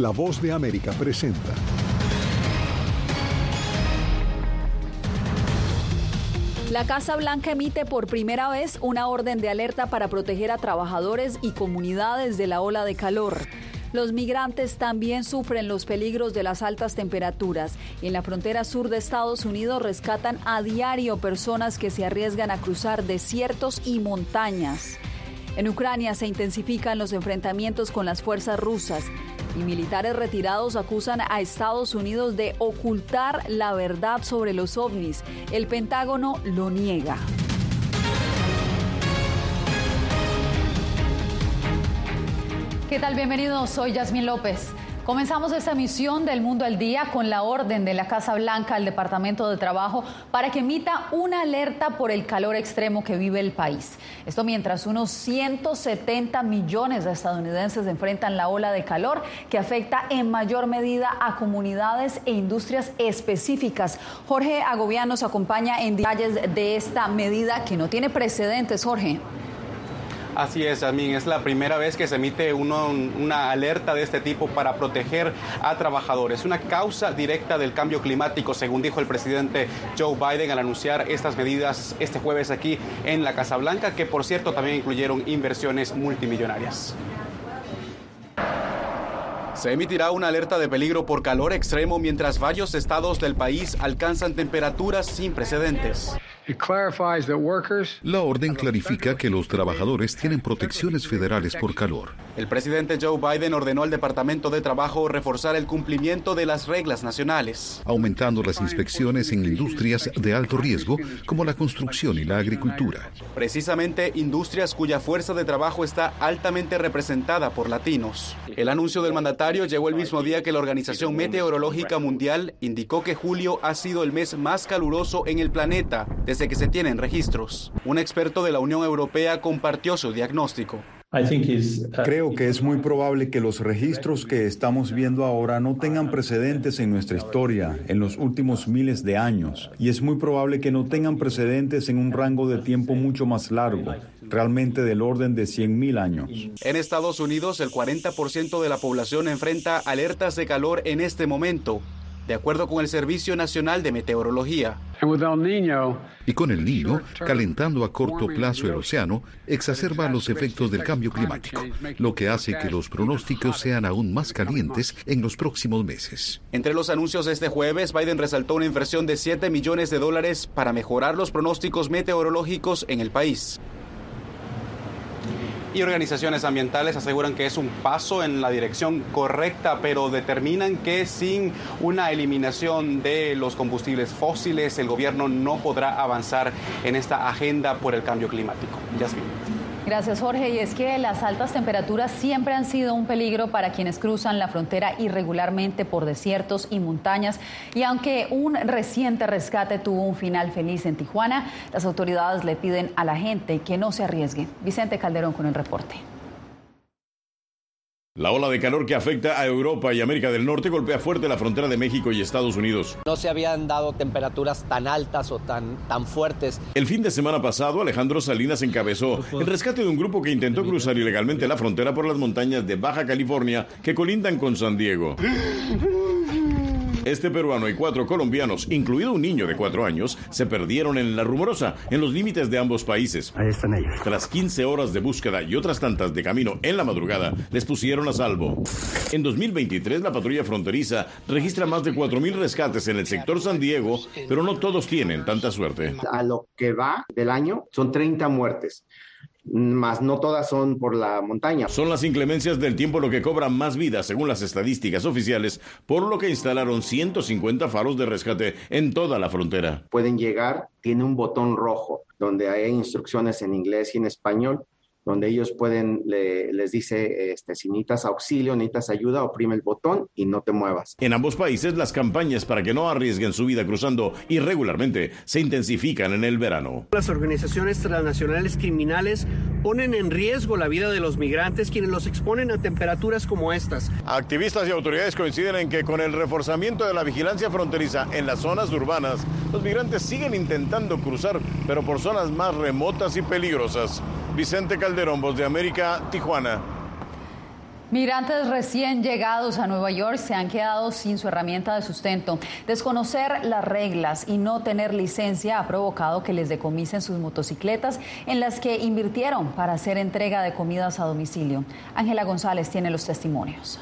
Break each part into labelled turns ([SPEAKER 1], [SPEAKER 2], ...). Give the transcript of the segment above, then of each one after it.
[SPEAKER 1] La voz de América presenta.
[SPEAKER 2] La Casa Blanca emite por primera vez una orden de alerta para proteger a trabajadores y comunidades de la ola de calor. Los migrantes también sufren los peligros de las altas temperaturas. En la frontera sur de Estados Unidos rescatan a diario personas que se arriesgan a cruzar desiertos y montañas. En Ucrania se intensifican los enfrentamientos con las fuerzas rusas y militares retirados acusan a Estados Unidos de ocultar la verdad sobre los ovnis. El Pentágono lo niega. ¿Qué tal? Bienvenidos, soy Yasmín López. Comenzamos esta misión del Mundo al Día con la orden de la Casa Blanca al Departamento de Trabajo para que emita una alerta por el calor extremo que vive el país. Esto mientras unos 170 millones de estadounidenses enfrentan la ola de calor que afecta en mayor medida a comunidades e industrias específicas. Jorge Agobián nos acompaña en detalles de esta medida que no tiene precedentes. Jorge.
[SPEAKER 3] Así es, Amin. Es la primera vez que se emite una alerta de este tipo para proteger a trabajadores. Una causa directa del cambio climático, según dijo el presidente Joe Biden al anunciar estas medidas este jueves aquí en la Casa Blanca, que por cierto también incluyeron inversiones multimillonarias. Se emitirá una alerta de peligro por calor extremo mientras varios estados del país alcanzan temperaturas sin precedentes.
[SPEAKER 1] La orden clarifica que los trabajadores tienen protecciones federales por calor.
[SPEAKER 3] El presidente Joe Biden ordenó al Departamento de Trabajo reforzar el cumplimiento de las reglas nacionales,
[SPEAKER 1] aumentando las inspecciones en industrias de alto riesgo como la construcción y la agricultura.
[SPEAKER 3] Precisamente industrias cuya fuerza de trabajo está altamente representada por latinos. El anuncio del mandatario llegó el mismo día que la Organización Meteorológica Mundial indicó que julio ha sido el mes más caluroso en el planeta desde que se tienen registros. Un experto de la Unión Europea compartió su diagnóstico.
[SPEAKER 4] Uh, Creo que es muy probable que los registros que estamos viendo ahora no tengan precedentes en nuestra historia en los últimos miles de años. Y es muy probable que no tengan precedentes en un rango de tiempo mucho más largo, realmente del orden de 100.000 años.
[SPEAKER 3] En Estados Unidos, el 40% de la población enfrenta alertas de calor en este momento de acuerdo con el Servicio Nacional de Meteorología.
[SPEAKER 1] Y con el niño, calentando a corto plazo el océano, exacerba los efectos del cambio climático, lo que hace que los pronósticos sean aún más calientes en los próximos meses.
[SPEAKER 3] Entre los anuncios de este jueves, Biden resaltó una inversión de 7 millones de dólares para mejorar los pronósticos meteorológicos en el país y organizaciones ambientales aseguran que es un paso en la dirección correcta, pero determinan que sin una eliminación de los combustibles fósiles, el gobierno no podrá avanzar en esta agenda por el cambio climático. Yasmin.
[SPEAKER 2] Gracias, Jorge. Y es que las altas temperaturas siempre han sido un peligro para quienes cruzan la frontera irregularmente por desiertos y montañas. Y aunque un reciente rescate tuvo un final feliz en Tijuana, las autoridades le piden a la gente que no se arriesgue. Vicente Calderón con el reporte.
[SPEAKER 5] La ola de calor que afecta a Europa y América del Norte golpea fuerte la frontera de México y Estados Unidos.
[SPEAKER 6] No se habían dado temperaturas tan altas o tan, tan fuertes.
[SPEAKER 5] El fin de semana pasado, Alejandro Salinas encabezó el rescate de un grupo que intentó cruzar ilegalmente la frontera por las montañas de Baja California que colindan con San Diego. Este peruano y cuatro colombianos, incluido un niño de cuatro años, se perdieron en la rumorosa, en los límites de ambos países.
[SPEAKER 7] Ahí están ellos.
[SPEAKER 5] Tras 15 horas de búsqueda y otras tantas de camino en la madrugada, les pusieron a salvo. En 2023, la patrulla fronteriza registra más de 4.000 rescates en el sector San Diego, pero no todos tienen tanta suerte.
[SPEAKER 8] A lo que va del año, son 30 muertes más no todas son por la montaña.
[SPEAKER 5] Son las inclemencias del tiempo lo que cobra más vidas, según las estadísticas oficiales, por lo que instalaron 150 faros de rescate en toda la frontera.
[SPEAKER 8] Pueden llegar, tiene un botón rojo donde hay instrucciones en inglés y en español donde ellos pueden, les dice, este, si necesitas auxilio, necesitas ayuda, oprime el botón y no te muevas.
[SPEAKER 5] En ambos países las campañas para que no arriesguen su vida cruzando irregularmente se intensifican en el verano.
[SPEAKER 9] Las organizaciones transnacionales criminales ponen en riesgo la vida de los migrantes quienes los exponen a temperaturas como estas.
[SPEAKER 5] Activistas y autoridades coinciden en que con el reforzamiento de la vigilancia fronteriza en las zonas urbanas, los migrantes siguen intentando cruzar, pero por zonas más remotas y peligrosas. Vicente Calderón, Voz de América, Tijuana.
[SPEAKER 2] Migrantes recién llegados a Nueva York se han quedado sin su herramienta de sustento. Desconocer las reglas y no tener licencia ha provocado que les decomisen sus motocicletas en las que invirtieron para hacer entrega de comidas a domicilio. Ángela González tiene los testimonios.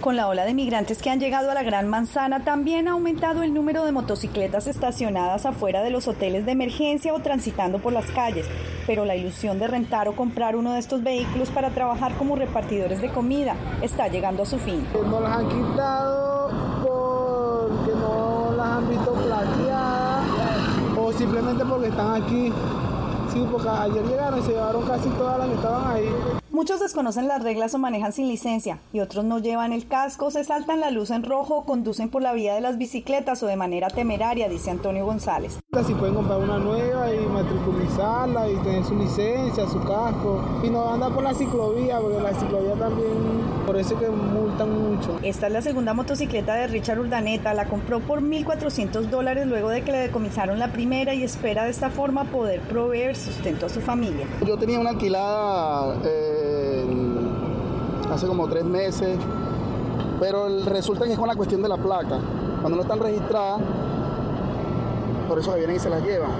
[SPEAKER 7] Con la ola de migrantes que han llegado a la Gran Manzana, también ha aumentado el número de motocicletas estacionadas afuera de los hoteles de emergencia o transitando por las calles. Pero la ilusión de rentar o comprar uno de estos vehículos para trabajar como repartidores de comida está llegando a su fin.
[SPEAKER 10] No las han quitado porque no las han visto plateadas o simplemente porque están aquí. Sí, porque ayer llegaron y se llevaron casi todas las que estaban ahí.
[SPEAKER 7] Muchos desconocen las reglas o manejan sin licencia y otros no llevan el casco, se saltan la luz en rojo o conducen por la vía de las bicicletas o de manera temeraria, dice Antonio González.
[SPEAKER 10] Si pueden comprar una nueva y matriculizarla y tener su licencia, su casco y no andar por la ciclovía, porque la ciclovía también, por eso que multan mucho.
[SPEAKER 7] Esta es la segunda motocicleta de Richard Urdaneta, la compró por 1.400 dólares luego de que le decomisaron la primera y espera de esta forma poder proveer sustento a su familia.
[SPEAKER 10] Yo tenía una alquilada... Eh, hace como tres meses, pero resulta que es con la cuestión de la placa. Cuando no están registradas, por eso vienen y se las llevan.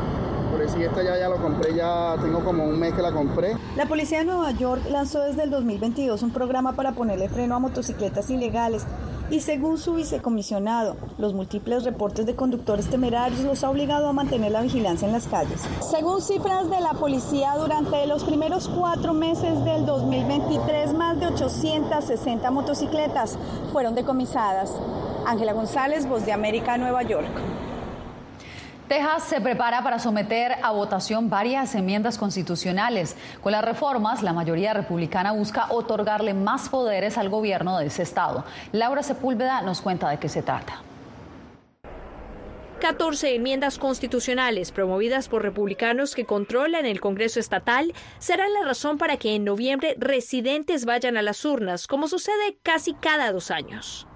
[SPEAKER 10] Por eso esta ya, ya lo compré, ya tengo como un mes que la compré.
[SPEAKER 7] La policía de Nueva York lanzó desde el 2022 un programa para ponerle freno a motocicletas ilegales y según su vicecomisionado, los múltiples reportes de conductores temerarios los ha obligado a mantener la vigilancia en las calles. Según cifras de la policía, durante los primeros cuatro meses del 2023, más de 860 motocicletas fueron decomisadas. Ángela González, Voz de América, Nueva York.
[SPEAKER 2] Texas se prepara para someter a votación varias enmiendas constitucionales. Con las reformas, la mayoría republicana busca otorgarle más poderes al gobierno de ese estado. Laura Sepúlveda nos cuenta de qué se trata.
[SPEAKER 11] 14 enmiendas constitucionales promovidas por republicanos que controlan el Congreso estatal serán la razón para que en noviembre residentes vayan a las urnas, como sucede casi cada dos años.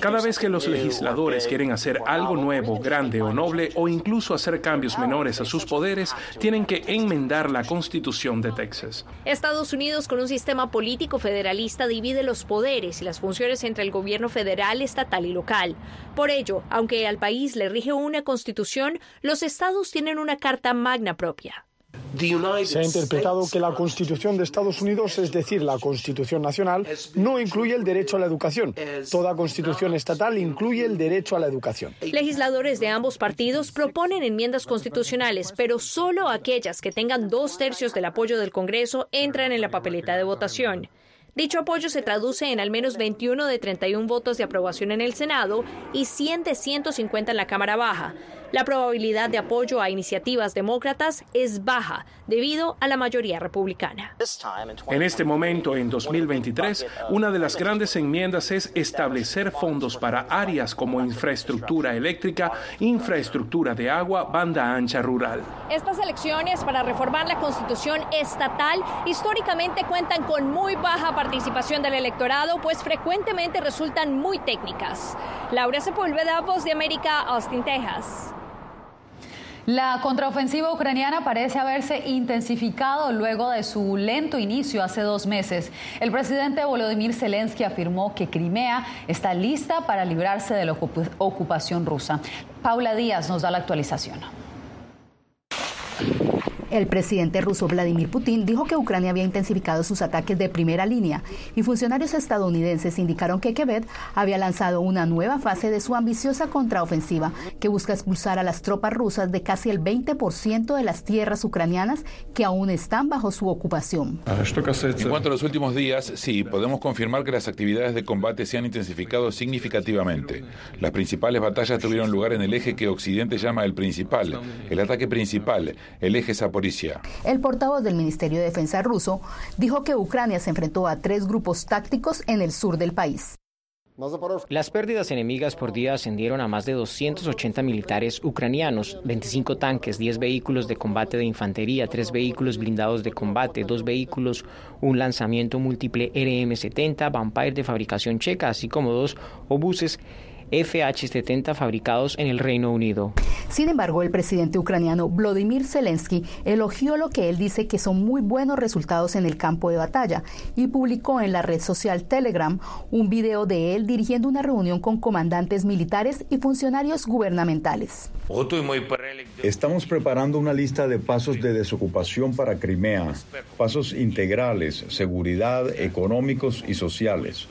[SPEAKER 12] Cada vez que los legisladores quieren hacer algo nuevo, grande o noble, o incluso hacer cambios menores a sus poderes, tienen que enmendar la Constitución de Texas.
[SPEAKER 11] Estados Unidos, con un sistema político federalista, divide los poderes y las funciones entre el gobierno federal, estatal y local. Por ello, aunque al país le rige una constitución, los estados tienen una carta magna propia.
[SPEAKER 13] Se ha interpretado que la Constitución de Estados Unidos, es decir, la Constitución Nacional, no incluye el derecho a la educación. Toda Constitución estatal incluye el derecho a la educación.
[SPEAKER 11] Legisladores de ambos partidos proponen enmiendas constitucionales, pero solo aquellas que tengan dos tercios del apoyo del Congreso entran en la papeleta de votación. Dicho apoyo se traduce en al menos 21 de 31 votos de aprobación en el Senado y 100 de 150 en la Cámara Baja. La probabilidad de apoyo a iniciativas demócratas es baja debido a la mayoría republicana.
[SPEAKER 12] En este momento, en 2023, una de las grandes enmiendas es establecer fondos para áreas como infraestructura eléctrica, infraestructura de agua, banda ancha rural.
[SPEAKER 11] Estas elecciones para reformar la constitución estatal históricamente cuentan con muy baja participación del electorado, pues frecuentemente resultan muy técnicas. Laura Sepúlveda, Voz de América, Austin, Texas.
[SPEAKER 2] La contraofensiva ucraniana parece haberse intensificado luego de su lento inicio hace dos meses. El presidente Volodymyr Zelensky afirmó que Crimea está lista para librarse de la ocupación rusa. Paula Díaz nos da la actualización.
[SPEAKER 14] El presidente ruso Vladimir Putin dijo que Ucrania había intensificado sus ataques de primera línea y funcionarios estadounidenses indicaron que Quebec había lanzado una nueva fase de su ambiciosa contraofensiva que busca expulsar a las tropas rusas de casi el 20% de las tierras ucranianas que aún están bajo su ocupación.
[SPEAKER 15] En cuanto a los últimos días, sí, podemos confirmar que las actividades de combate se han intensificado significativamente. Las principales batallas tuvieron lugar en el eje que Occidente llama el principal, el ataque principal, el eje Zaporizhia
[SPEAKER 14] el portavoz del Ministerio de Defensa ruso dijo que Ucrania se enfrentó a tres grupos tácticos en el sur del país.
[SPEAKER 16] Las pérdidas enemigas por día ascendieron a más de 280 militares ucranianos, 25 tanques, 10 vehículos de combate de infantería, 3 vehículos blindados de combate, 2 vehículos, un lanzamiento múltiple RM-70 Vampire de fabricación checa, así como dos obuses FH-70 fabricados en el Reino Unido.
[SPEAKER 14] Sin embargo, el presidente ucraniano Vladimir Zelensky elogió lo que él dice que son muy buenos resultados en el campo de batalla y publicó en la red social Telegram un video de él dirigiendo una reunión con comandantes militares y funcionarios gubernamentales.
[SPEAKER 4] Estamos preparando una lista de pasos de desocupación para Crimea, pasos integrales, seguridad, económicos y sociales.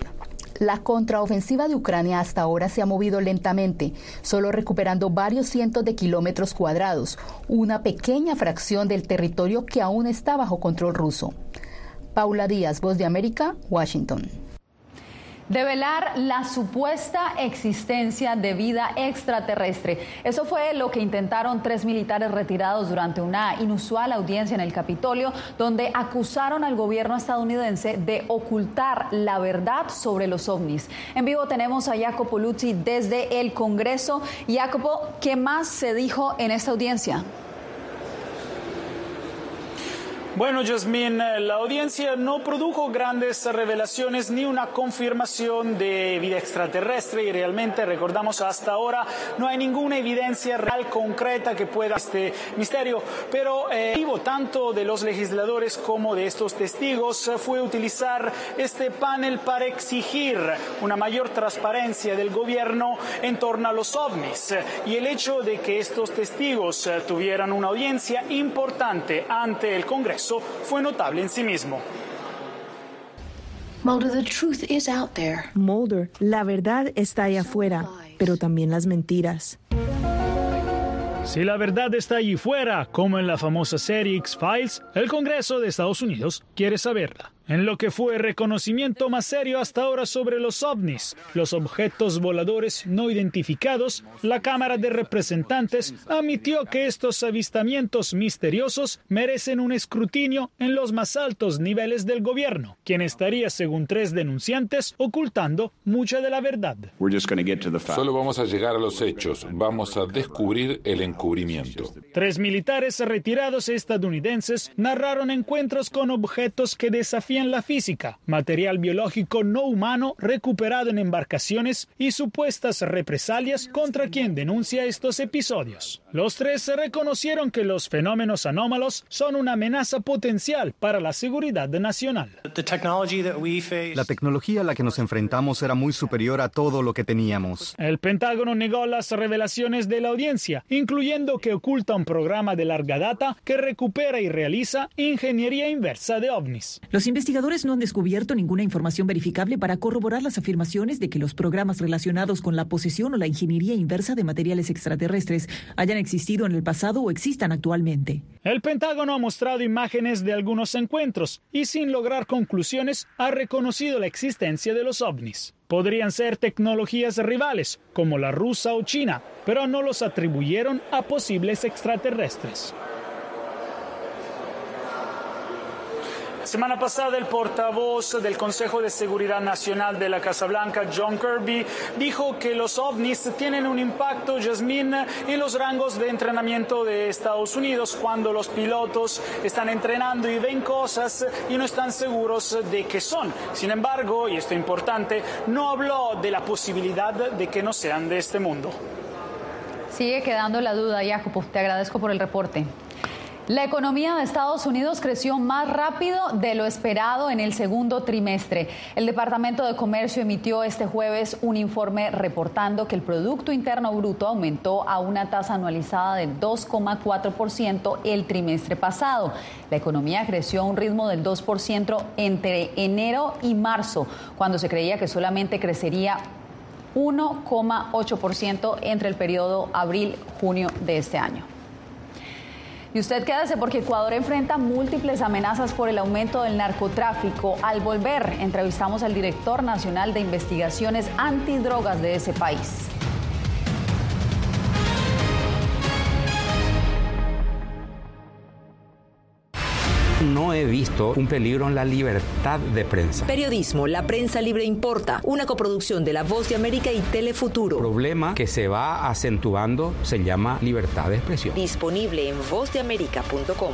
[SPEAKER 14] La contraofensiva de Ucrania hasta ahora se ha movido lentamente, solo recuperando varios cientos de kilómetros cuadrados, una pequeña fracción del territorio que aún está bajo control ruso. Paula Díaz, Voz de América, Washington
[SPEAKER 2] develar la supuesta existencia de vida extraterrestre. Eso fue lo que intentaron tres militares retirados durante una inusual audiencia en el Capitolio, donde acusaron al gobierno estadounidense de ocultar la verdad sobre los ovnis. En vivo tenemos a Jacopo Luzzi desde el Congreso. Jacopo, ¿qué más se dijo en esta audiencia?
[SPEAKER 17] Bueno, Jasmine, eh, la audiencia no produjo grandes revelaciones ni una confirmación de vida extraterrestre y realmente recordamos hasta ahora no hay ninguna evidencia real concreta que pueda este misterio, pero eh, tanto de los legisladores como de estos testigos eh, fue utilizar este panel para exigir una mayor transparencia del gobierno en torno a los ovnis y el hecho de que estos testigos tuvieran una audiencia importante ante el Congreso fue notable en sí mismo.
[SPEAKER 18] Mulder, la verdad está ahí afuera, pero también las mentiras.
[SPEAKER 17] Si la verdad está allí fuera, como en la famosa serie X-Files, el Congreso de Estados Unidos quiere saberla en lo que fue el reconocimiento más serio hasta ahora sobre los ovnis, los objetos voladores no identificados, la Cámara de Representantes admitió que estos avistamientos misteriosos merecen un escrutinio en los más altos niveles del gobierno, quien estaría, según tres denunciantes, ocultando mucha de la verdad.
[SPEAKER 15] Solo vamos a llegar a los hechos, vamos a descubrir el encubrimiento.
[SPEAKER 17] Tres militares retirados estadounidenses narraron encuentros con objetos que desafían la física, material biológico no humano recuperado en embarcaciones y supuestas represalias contra quien denuncia estos episodios. Los tres se reconocieron que los fenómenos anómalos son una amenaza potencial para la seguridad nacional.
[SPEAKER 19] La tecnología a la que nos enfrentamos era muy superior a todo lo que teníamos.
[SPEAKER 17] El Pentágono negó las revelaciones de la audiencia, incluyendo que oculta un programa de larga data que recupera y realiza ingeniería inversa de ovnis.
[SPEAKER 20] Los investigadores no han descubierto ninguna información verificable para corroborar las afirmaciones de que los programas relacionados con la posesión o la ingeniería inversa de materiales extraterrestres hayan existido en el pasado o existan actualmente.
[SPEAKER 17] El Pentágono ha mostrado imágenes de algunos encuentros y sin lograr conclusiones ha reconocido la existencia de los ovnis. Podrían ser tecnologías rivales, como la rusa o china, pero no los atribuyeron a posibles extraterrestres. Semana pasada el portavoz del Consejo de Seguridad Nacional de la Casa Blanca, John Kirby, dijo que los ovnis tienen un impacto, Jasmine, en los rangos de entrenamiento de Estados Unidos cuando los pilotos están entrenando y ven cosas y no están seguros de qué son. Sin embargo, y esto es importante, no habló de la posibilidad de que no sean de este mundo.
[SPEAKER 2] Sigue quedando la duda, Jacopo. Te agradezco por el reporte. La economía de Estados Unidos creció más rápido de lo esperado en el segundo trimestre. El Departamento de Comercio emitió este jueves un informe reportando que el Producto Interno Bruto aumentó a una tasa anualizada del 2,4% el trimestre pasado. La economía creció a un ritmo del 2% entre enero y marzo, cuando se creía que solamente crecería 1,8% entre el periodo abril-junio de este año. Y usted quédese porque Ecuador enfrenta múltiples amenazas por el aumento del narcotráfico. Al volver, entrevistamos al director nacional de investigaciones antidrogas de ese país.
[SPEAKER 21] No he visto un peligro en la libertad de prensa.
[SPEAKER 22] Periodismo, la prensa libre importa, una coproducción de La Voz de América y Telefuturo.
[SPEAKER 21] El problema que se va acentuando se llama libertad de expresión.
[SPEAKER 22] Disponible en vozdeamerica.com.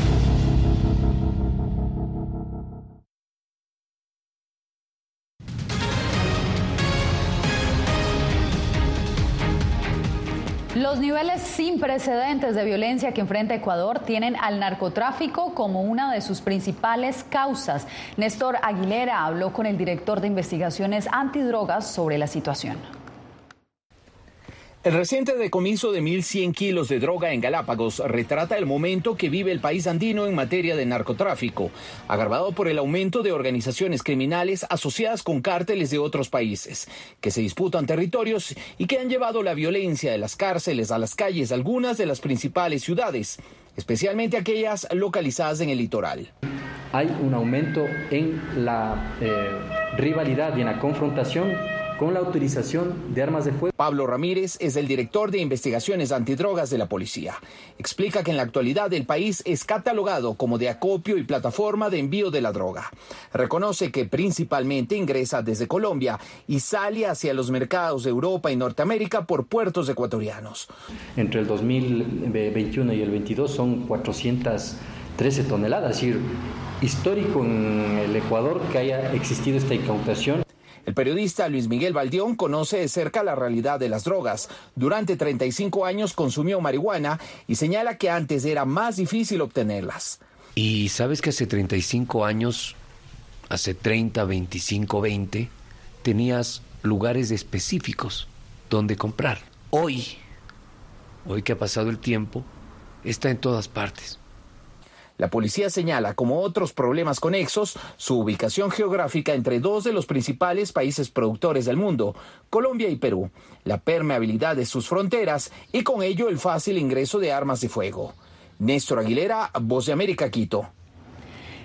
[SPEAKER 2] Los niveles sin precedentes de violencia que enfrenta Ecuador tienen al narcotráfico como una de sus principales causas. Néstor Aguilera habló con el director de investigaciones antidrogas sobre la situación.
[SPEAKER 23] El reciente decomiso de 1.100 kilos de droga en Galápagos retrata el momento que vive el país andino en materia de narcotráfico, agravado por el aumento de organizaciones criminales asociadas con cárteles de otros países, que se disputan territorios y que han llevado la violencia de las cárceles a las calles de algunas de las principales ciudades, especialmente aquellas localizadas en el litoral.
[SPEAKER 24] Hay un aumento en la eh, rivalidad y en la confrontación con la utilización de armas de fuego.
[SPEAKER 23] Pablo Ramírez es el director de investigaciones antidrogas de la policía. Explica que en la actualidad el país es catalogado como de acopio y plataforma de envío de la droga. Reconoce que principalmente ingresa desde Colombia y sale hacia los mercados de Europa y Norteamérica por puertos ecuatorianos.
[SPEAKER 24] Entre el 2021 y el 22 son 413 toneladas, es decir, histórico en el Ecuador que haya existido esta incautación.
[SPEAKER 23] El periodista Luis Miguel Valdión conoce de cerca la realidad de las drogas. Durante 35 años consumió marihuana y señala que antes era más difícil obtenerlas.
[SPEAKER 25] Y sabes que hace 35 años, hace 30, 25, 20, tenías lugares específicos donde comprar. Hoy, hoy que ha pasado el tiempo, está en todas partes.
[SPEAKER 23] La policía señala como otros problemas conexos su ubicación geográfica entre dos de los principales países productores del mundo, Colombia y Perú, la permeabilidad de sus fronteras y con ello el fácil ingreso de armas de fuego. Néstor Aguilera, Voz de América, Quito.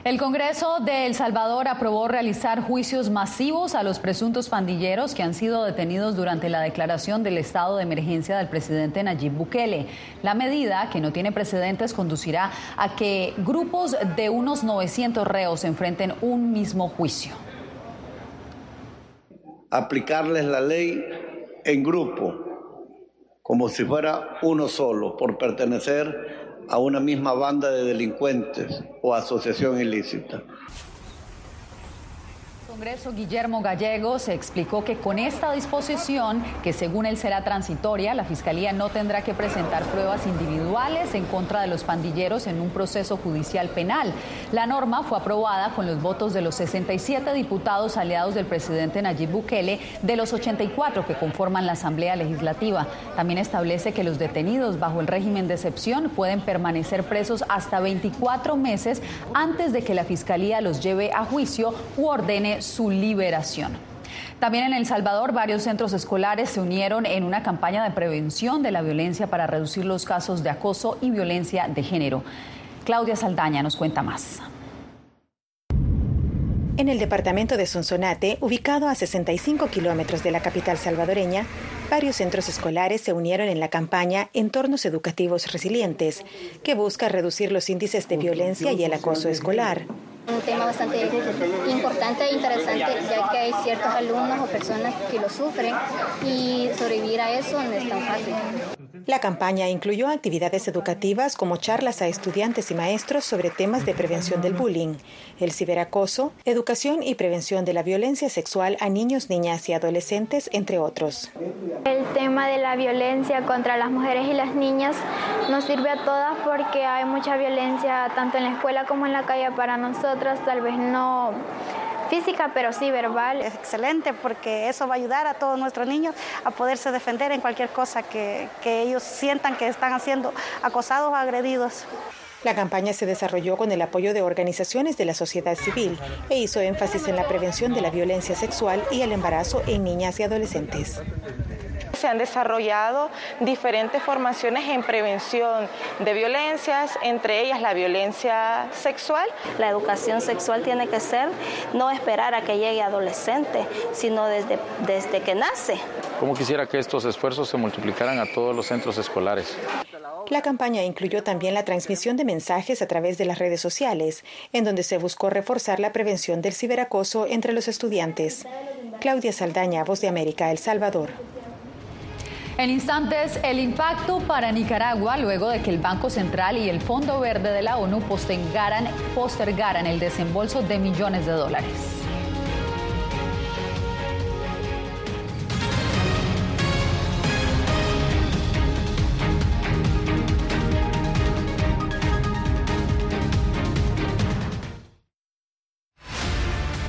[SPEAKER 2] El Congreso de El Salvador aprobó realizar juicios masivos a los presuntos pandilleros que han sido detenidos durante la declaración del estado de emergencia del presidente Nayib Bukele. La medida, que no tiene precedentes, conducirá a que grupos de unos 900 reos enfrenten un mismo juicio.
[SPEAKER 26] Aplicarles la ley en grupo, como si fuera uno solo, por pertenecer a una misma banda de delincuentes o asociación ilícita.
[SPEAKER 2] Congreso Guillermo Gallegos explicó que con esta disposición, que según él será transitoria, la Fiscalía no tendrá que presentar pruebas individuales en contra de los pandilleros en un proceso judicial penal. La norma fue aprobada con los votos de los 67 diputados aliados del presidente Nayib Bukele de los 84 que conforman la Asamblea Legislativa. También establece que los detenidos bajo el régimen de excepción pueden permanecer presos hasta 24 meses antes de que la Fiscalía los lleve a juicio u ordene su liberación. También en El Salvador, varios centros escolares se unieron en una campaña de prevención de la violencia para reducir los casos de acoso y violencia de género. Claudia Saldaña nos cuenta más.
[SPEAKER 27] En el departamento de Sonsonate, ubicado a 65 kilómetros de la capital salvadoreña, varios centros escolares se unieron en la campaña Entornos Educativos Resilientes, que busca reducir los índices de violencia y el acoso escolar.
[SPEAKER 28] Un tema bastante importante e interesante, ya que hay ciertos alumnos o personas que lo sufren y sobrevivir a eso no es tan fácil.
[SPEAKER 27] La campaña incluyó actividades educativas como charlas a estudiantes y maestros sobre temas de prevención del bullying, el ciberacoso, educación y prevención de la violencia sexual a niños, niñas y adolescentes, entre otros.
[SPEAKER 29] El tema de la violencia contra las mujeres y las niñas nos sirve a todas porque hay mucha violencia tanto en la escuela como en la calle para nosotras, tal vez no física, pero sí verbal.
[SPEAKER 30] Es excelente porque eso va a ayudar a todos nuestros niños a poderse defender en cualquier cosa que, que ellos sientan que están siendo acosados o agredidos.
[SPEAKER 27] La campaña se desarrolló con el apoyo de organizaciones de la sociedad civil e hizo énfasis en la prevención de la violencia sexual y el embarazo en niñas y adolescentes.
[SPEAKER 31] Se han desarrollado diferentes formaciones en prevención de violencias, entre ellas la violencia sexual.
[SPEAKER 32] La educación sexual tiene que ser no esperar a que llegue adolescente, sino desde, desde que nace.
[SPEAKER 33] Como quisiera que estos esfuerzos se multiplicaran a todos los centros escolares.
[SPEAKER 27] La campaña incluyó también la transmisión de mensajes a través de las redes sociales, en donde se buscó reforzar la prevención del ciberacoso entre los estudiantes. Claudia Saldaña, Voz de América, El Salvador.
[SPEAKER 2] En instantes, el impacto para Nicaragua luego de que el Banco Central y el Fondo Verde de la ONU postergaran, postergaran el desembolso de millones de dólares.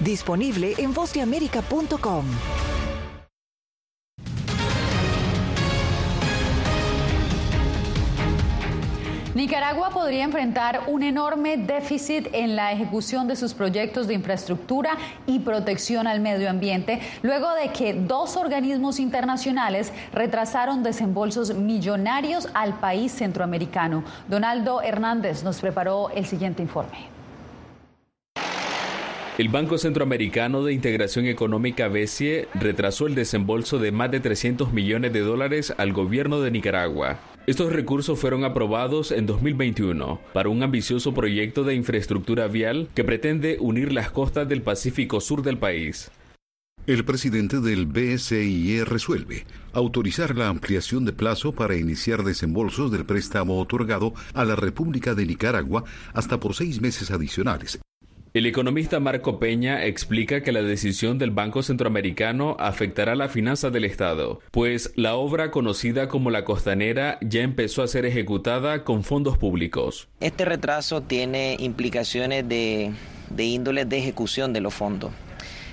[SPEAKER 34] Disponible en vozdeamerica.com.
[SPEAKER 2] Nicaragua podría enfrentar un enorme déficit en la ejecución de sus proyectos de infraestructura y protección al medio ambiente, luego de que dos organismos internacionales retrasaron desembolsos millonarios al país centroamericano. Donaldo Hernández nos preparó el siguiente informe.
[SPEAKER 35] El Banco Centroamericano de Integración Económica BESIE retrasó el desembolso de más de 300 millones de dólares al gobierno de Nicaragua. Estos recursos fueron aprobados en 2021 para un ambicioso proyecto de infraestructura vial que pretende unir las costas del Pacífico Sur del país.
[SPEAKER 36] El presidente del BSIE resuelve autorizar la ampliación de plazo para iniciar desembolsos del préstamo otorgado a la República de Nicaragua hasta por seis meses adicionales.
[SPEAKER 35] El economista Marco Peña explica que la decisión del Banco Centroamericano afectará la finanza del Estado, pues la obra conocida como la costanera ya empezó a ser ejecutada con fondos públicos.
[SPEAKER 37] Este retraso tiene implicaciones de, de índole de ejecución de los fondos.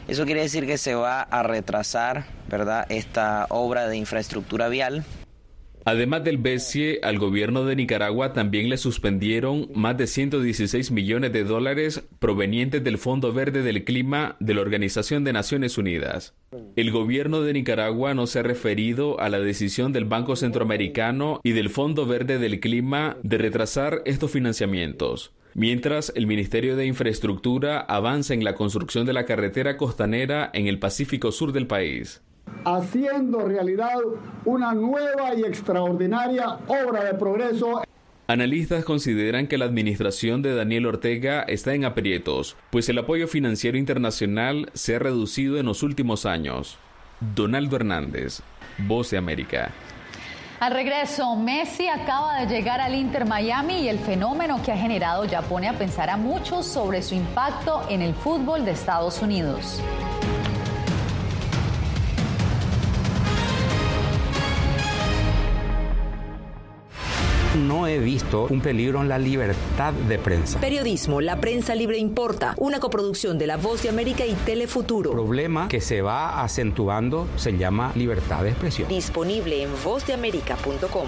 [SPEAKER 37] Eso quiere decir que se va a retrasar, ¿verdad?, esta obra de infraestructura vial
[SPEAKER 35] Además del BESIE, al gobierno de Nicaragua también le suspendieron más de 116 millones de dólares provenientes del Fondo Verde del Clima de la Organización de Naciones Unidas. El gobierno de Nicaragua no se ha referido a la decisión del Banco Centroamericano y del Fondo Verde del Clima de retrasar estos financiamientos. Mientras el Ministerio de Infraestructura avanza en la construcción de la carretera costanera en el Pacífico Sur del país
[SPEAKER 38] haciendo realidad una nueva y extraordinaria obra de progreso.
[SPEAKER 35] Analistas consideran que la administración de Daniel Ortega está en aprietos, pues el apoyo financiero internacional se ha reducido en los últimos años. Donaldo Hernández, Voz de América.
[SPEAKER 2] Al regreso, Messi acaba de llegar al Inter Miami y el fenómeno que ha generado ya pone a pensar a muchos sobre su impacto en el fútbol de Estados Unidos.
[SPEAKER 39] No he visto un peligro en la libertad de prensa.
[SPEAKER 40] Periodismo, la prensa libre importa, una coproducción de La Voz de América y Telefuturo.
[SPEAKER 39] El problema que se va acentuando se llama libertad de expresión.
[SPEAKER 40] Disponible en vozdeamerica.com.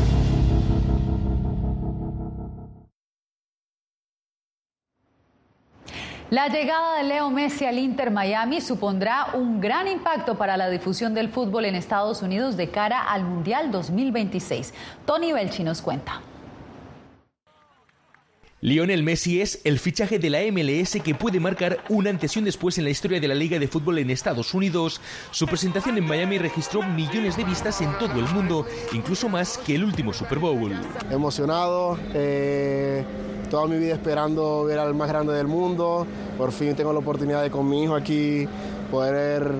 [SPEAKER 2] La llegada de Leo Messi al Inter Miami supondrá un gran impacto para la difusión del fútbol en Estados Unidos de cara al Mundial 2026. Tony Belchi nos cuenta.
[SPEAKER 41] Lionel Messi es el fichaje de la MLS que puede marcar un antes y un después en la historia de la Liga de Fútbol en Estados Unidos. Su presentación en Miami registró millones de vistas en todo el mundo, incluso más que el último Super Bowl.
[SPEAKER 42] Emocionado, eh, toda mi vida esperando ver al más grande del mundo. Por fin tengo la oportunidad de con mi hijo aquí poder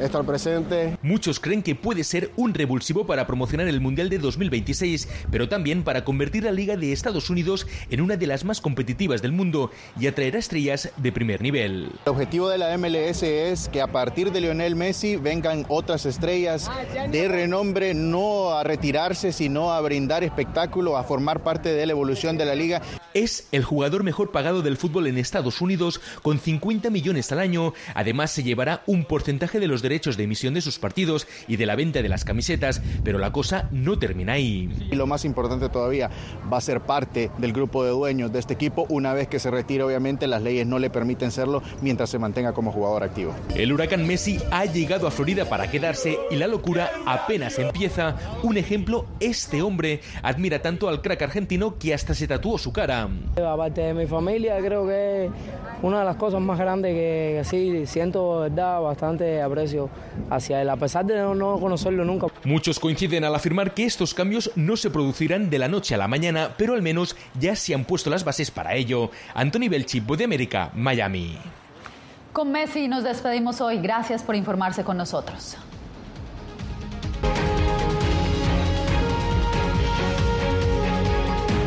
[SPEAKER 42] estar presente.
[SPEAKER 41] Muchos creen que puede ser un revulsivo para promocionar el Mundial de 2026, pero también para convertir la Liga de Estados Unidos en una de las más competitivas del mundo y atraer a estrellas de primer nivel.
[SPEAKER 3] El objetivo de la MLS es que a partir de Lionel Messi vengan otras estrellas de renombre, no a retirarse, sino a brindar espectáculo, a formar parte de la evolución de la liga.
[SPEAKER 41] Es el jugador mejor pagado del fútbol en Estados Unidos con 50 millones al año. Además se llevará un porcentaje de los derechos de emisión de sus partidos y de la venta de las camisetas, pero la cosa no termina ahí.
[SPEAKER 3] Y lo más importante todavía, va a ser parte del grupo de dueños de este equipo. Una vez que se retire, obviamente las leyes no le permiten serlo mientras se mantenga como jugador activo.
[SPEAKER 41] El huracán Messi ha llegado a Florida para quedarse y la locura apenas empieza. Un ejemplo, este hombre admira tanto al crack argentino que hasta se tatuó su cara.
[SPEAKER 43] Aparte de mi familia, creo que una de las cosas más grandes que, sí siento, verdad, bastante aprecio hacia él, a pesar de no, conocerlo nunca.
[SPEAKER 41] Muchos coinciden al afirmar que estos cambios no se producirán de la noche a la mañana, pero al menos ya se han puesto las bases para ello. Anthony Belchi, de América, Miami.
[SPEAKER 2] Con Messi nos despedimos hoy. Gracias por informarse con nosotros.